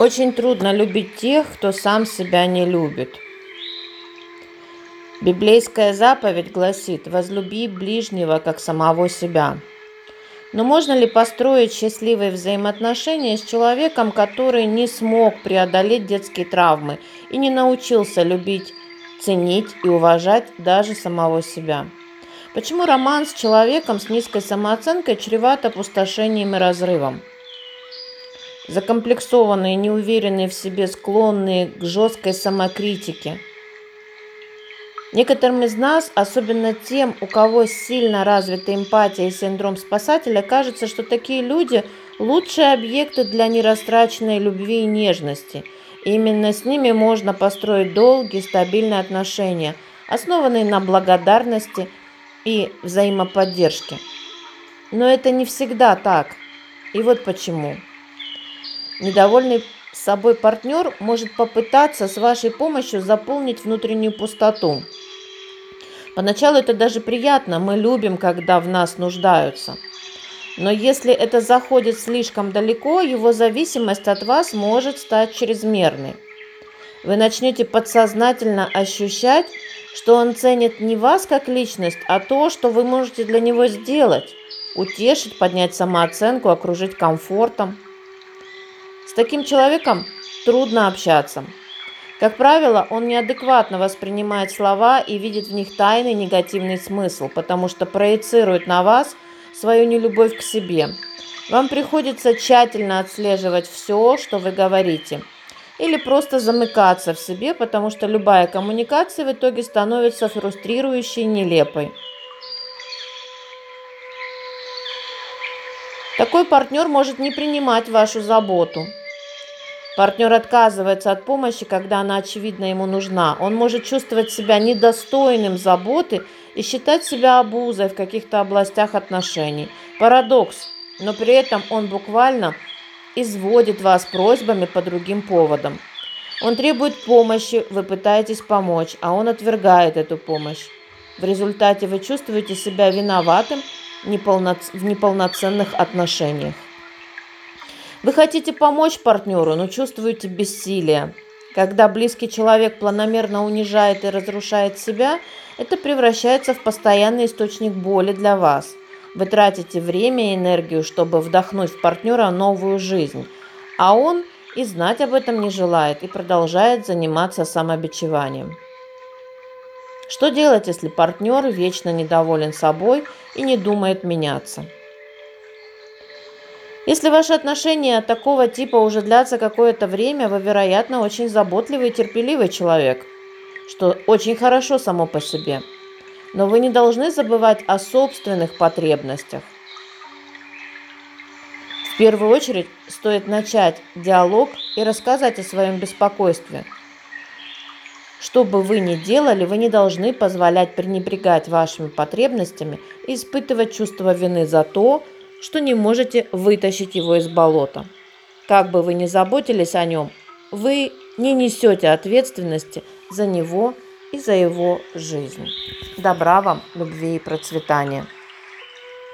Очень трудно любить тех, кто сам себя не любит. Библейская заповедь гласит «возлюби ближнего, как самого себя». Но можно ли построить счастливые взаимоотношения с человеком, который не смог преодолеть детские травмы и не научился любить, ценить и уважать даже самого себя? Почему роман с человеком с низкой самооценкой чреват опустошением и разрывом? Закомплексованные, неуверенные в себе, склонные к жесткой самокритике. Некоторым из нас, особенно тем, у кого сильно развита эмпатия и синдром спасателя, кажется, что такие люди – лучшие объекты для нерастраченной любви и нежности. И именно с ними можно построить долгие, стабильные отношения, основанные на благодарности и взаимоподдержке. Но это не всегда так. И вот почему. Недовольный собой партнер может попытаться с вашей помощью заполнить внутреннюю пустоту. Поначалу это даже приятно, мы любим, когда в нас нуждаются. Но если это заходит слишком далеко, его зависимость от вас может стать чрезмерной. Вы начнете подсознательно ощущать, что он ценит не вас как личность, а то, что вы можете для него сделать. Утешить, поднять самооценку, окружить комфортом – с таким человеком трудно общаться. Как правило, он неадекватно воспринимает слова и видит в них тайный негативный смысл, потому что проецирует на вас свою нелюбовь к себе. Вам приходится тщательно отслеживать все, что вы говорите, или просто замыкаться в себе, потому что любая коммуникация в итоге становится фрустрирующей и нелепой. Такой партнер может не принимать вашу заботу, Партнер отказывается от помощи, когда она очевидно ему нужна. Он может чувствовать себя недостойным заботы и считать себя обузой в каких-то областях отношений. Парадокс, но при этом он буквально изводит вас просьбами по другим поводам. Он требует помощи, вы пытаетесь помочь, а он отвергает эту помощь. В результате вы чувствуете себя виноватым в неполноценных отношениях. Вы хотите помочь партнеру, но чувствуете бессилие. Когда близкий человек планомерно унижает и разрушает себя, это превращается в постоянный источник боли для вас. Вы тратите время и энергию, чтобы вдохнуть в партнера новую жизнь, а он и знать об этом не желает и продолжает заниматься самобичеванием. Что делать, если партнер вечно недоволен собой и не думает меняться? Если ваши отношения такого типа уже длятся какое-то время, вы, вероятно, очень заботливый и терпеливый человек, что очень хорошо само по себе. Но вы не должны забывать о собственных потребностях. В первую очередь стоит начать диалог и рассказать о своем беспокойстве. Что бы вы ни делали, вы не должны позволять пренебрегать вашими потребностями и испытывать чувство вины за то, что не можете вытащить его из болота. Как бы вы ни заботились о нем, вы не несете ответственности за него и за его жизнь. Добра вам, любви и процветания.